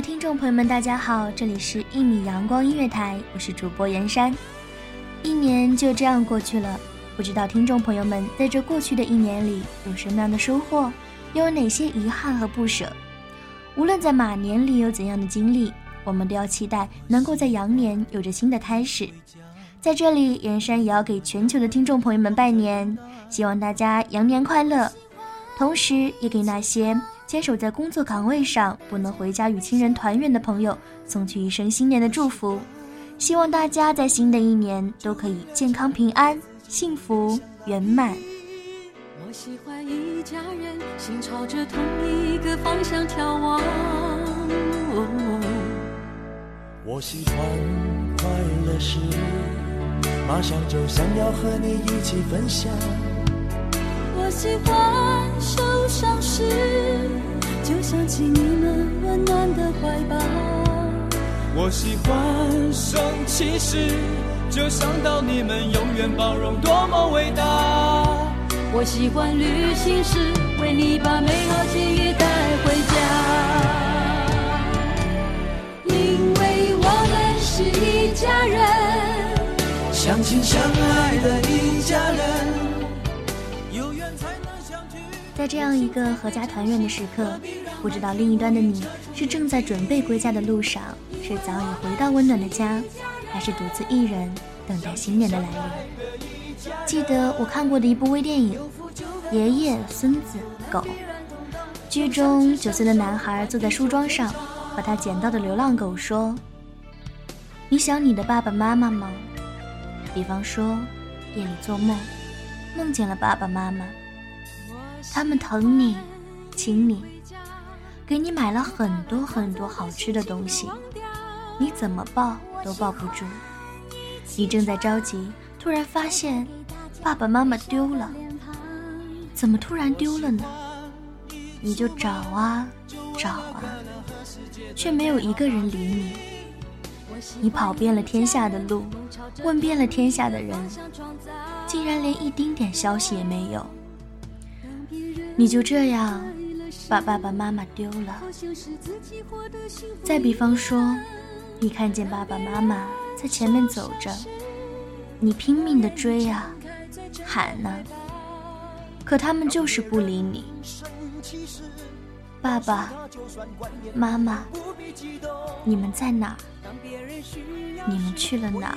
听众朋友们，大家好，这里是一米阳光音乐台，我是主播袁山。一年就这样过去了，不知道听众朋友们在这过去的一年里有什么样的收获，又有哪些遗憾和不舍？无论在马年里有怎样的经历，我们都要期待能够在羊年有着新的开始。在这里，袁山也要给全球的听众朋友们拜年，希望大家羊年快乐。同时，也给那些坚守在工作岗位上不能回家与亲人团圆的朋友送去一声新年的祝福。希望大家在新的一年都可以健康平安、幸福圆满。我喜欢一家人，心朝着同一个方向眺望。我喜欢快乐时，马上就想要和你一起分享。我喜欢受伤时，就想起你们温暖的怀抱。我喜欢生气时，就想到你们永远包容，多么伟大。我喜欢旅行时，为你把美好记忆带回家。因为我们是一家人，相亲相爱的一家人。在这样一个阖家团圆的时刻，不知道另一端的你是正在准备归家的路上，是早已回到温暖的家，还是独自一人等待新年的来临？记得我看过的一部微电影《爷爷、孙子、狗》，剧中九岁的男孩坐在树桩上，和他捡到的流浪狗说：“你想你的爸爸妈妈吗？比方说，夜里做梦，梦见了爸爸妈妈。”他们疼你，请你，给你买了很多很多好吃的东西，你怎么抱都抱不住。你正在着急，突然发现爸爸妈妈丢了，怎么突然丢了呢？你就找啊找啊，却没有一个人理你。你跑遍了天下的路，问遍了天下的人，竟然连一丁点消息也没有。你就这样把爸爸妈妈丢了。再比方说，你看见爸爸妈妈在前面走着，你拼命的追啊，喊呢、可他们就是不理你。爸爸妈妈，你们在哪儿？你们去了哪儿？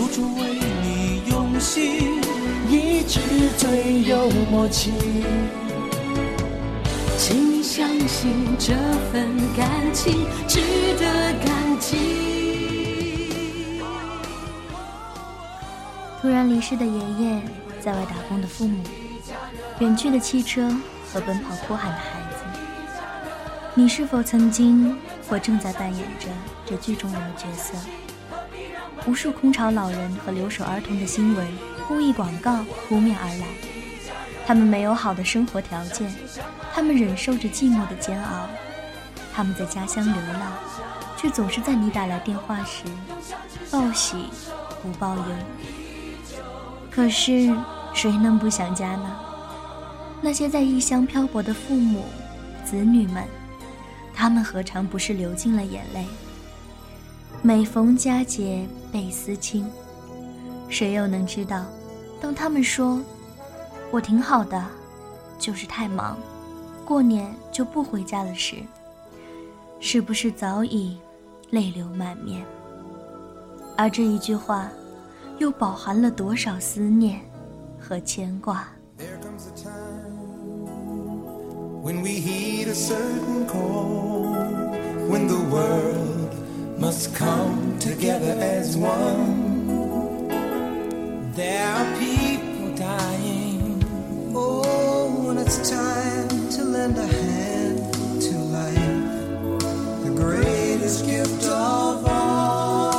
处处为你用心，一直最有默契。请你相信这份感情值得感激。突然离世的爷爷，在外打工的父母，远去的汽车和奔跑哭喊的孩子，你是否曾经或正在扮演着这剧中人的角色？无数空巢老人和留守儿童的新闻、公益广告扑面而来，他们没有好的生活条件。他们忍受着寂寞的煎熬，他们在家乡流浪，却总是在你打来电话时报喜不报忧。可是谁能不想家呢？那些在异乡漂泊的父母、子女们，他们何尝不是流尽了眼泪？每逢佳节倍思亲，谁又能知道，当他们说“我挺好的”，就是太忙。过年就不回家了时，是不是早已泪流满面？而这一句话，又饱含了多少思念和牵挂？lend a hand to life, the greatest gift of all.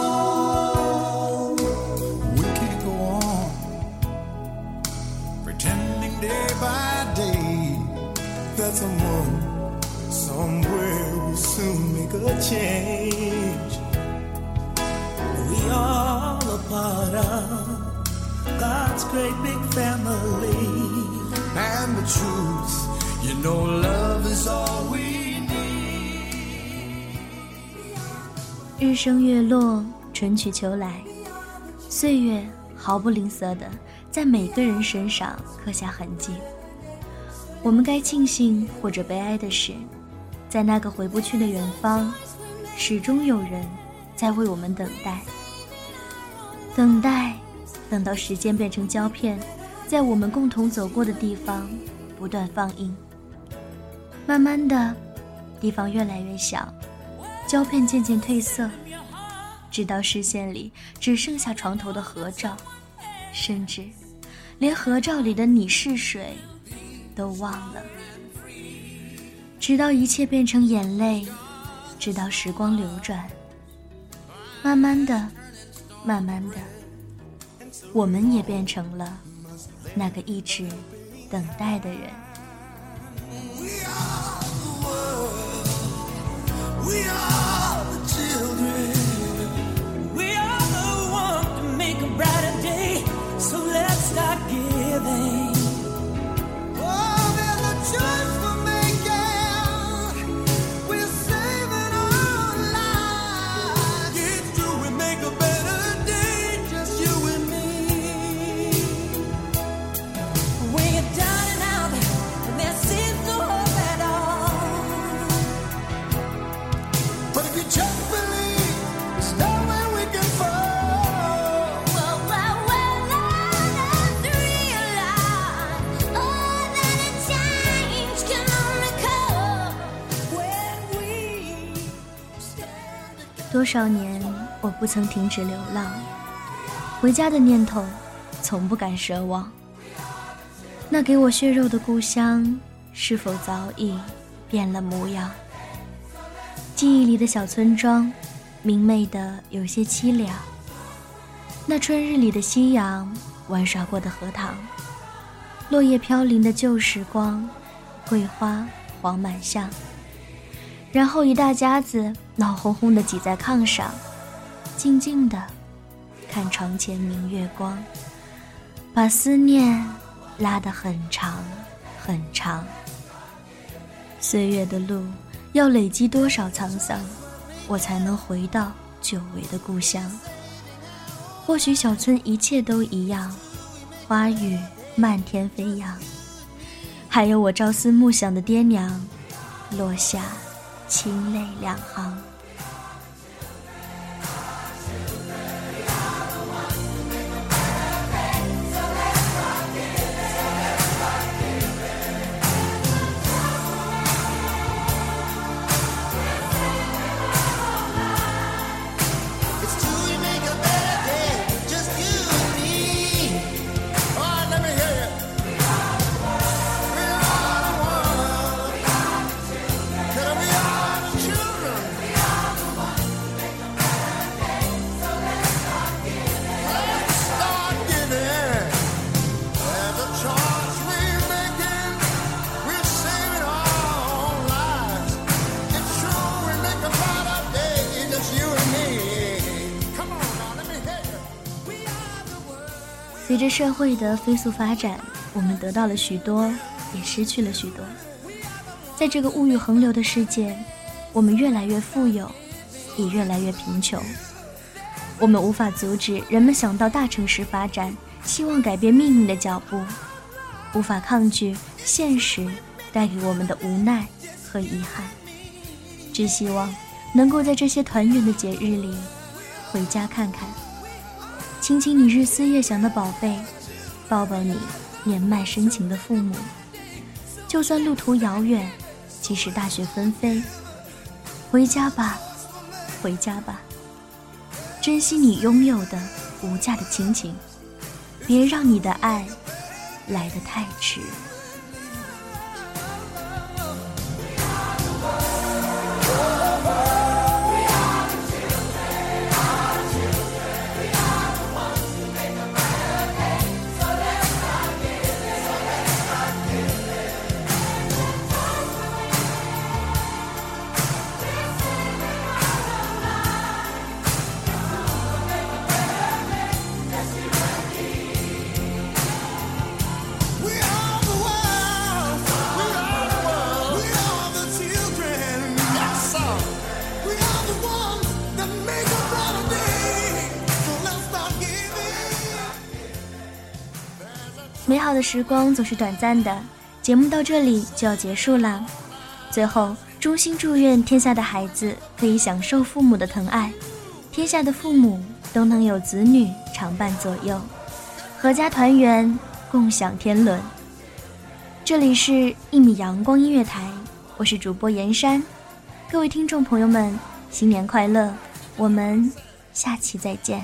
We can't go on pretending day by day that someone somewhere will soon make a change. All a part of God's great big family, and the truth you know love is all we need 日升月落，春去秋来，岁月毫不吝啬的在每个人身上刻下痕迹。我们该庆幸或者悲哀的是，在那个回不去的远方，始终有人在为我们等待。等待，等到时间变成胶片，在我们共同走过的地方不断放映。慢慢的，地方越来越小，胶片渐渐褪色，直到视线里只剩下床头的合照，甚至连合照里的你是谁都忘了。直到一切变成眼泪，直到时光流转，慢慢的，慢慢的，我们也变成了那个一直等待的人。We are the world. We are 多少年，我不曾停止流浪，回家的念头从不敢奢望。那给我血肉的故乡，是否早已变了模样？记忆里的小村庄，明媚的有些凄凉。那春日里的夕阳，玩耍过的荷塘，落叶飘零的旧时光，桂花黄满巷。然后一大家子闹哄哄的挤在炕上，静静的看床前明月光，把思念拉得很长很长。岁月的路要累积多少沧桑，我才能回到久违的故乡？或许小村一切都一样，花雨漫天飞扬，还有我朝思暮想的爹娘，落下清泪两行。着社会的飞速发展，我们得到了许多，也失去了许多。在这个物欲横流的世界，我们越来越富有，也越来越贫穷。我们无法阻止人们想到大城市发展，希望改变命运的脚步，无法抗拒现实带给我们的无奈和遗憾。只希望能够在这些团圆的节日里，回家看看，亲亲你日思夜想的宝贝，抱抱你年迈深情的父母。就算路途遥远。即使大雪纷飞，回家吧，回家吧。珍惜你拥有的无价的亲情，别让你的爱来得太迟。好的时光总是短暂的，节目到这里就要结束了。最后，衷心祝愿天下的孩子可以享受父母的疼爱，天下的父母都能有子女常伴左右，阖家团圆，共享天伦。这里是一米阳光音乐台，我是主播严山，各位听众朋友们，新年快乐！我们下期再见。